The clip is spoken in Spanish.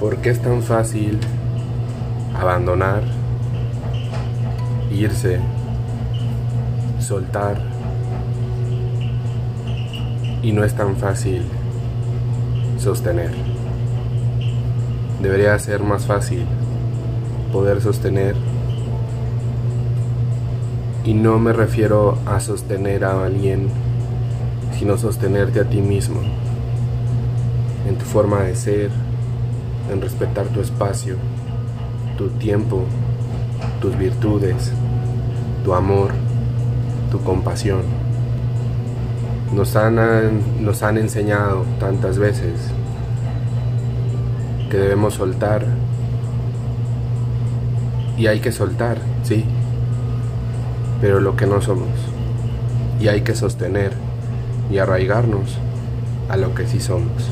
¿Por qué es tan fácil abandonar, irse, soltar? Y no es tan fácil sostener. Debería ser más fácil poder sostener. Y no me refiero a sostener a alguien, sino sostenerte a ti mismo, en tu forma de ser, en respetar tu espacio, tu tiempo, tus virtudes, tu amor, tu compasión. Nos han, nos han enseñado tantas veces que debemos soltar y hay que soltar, sí, pero lo que no somos. Y hay que sostener y arraigarnos a lo que sí somos.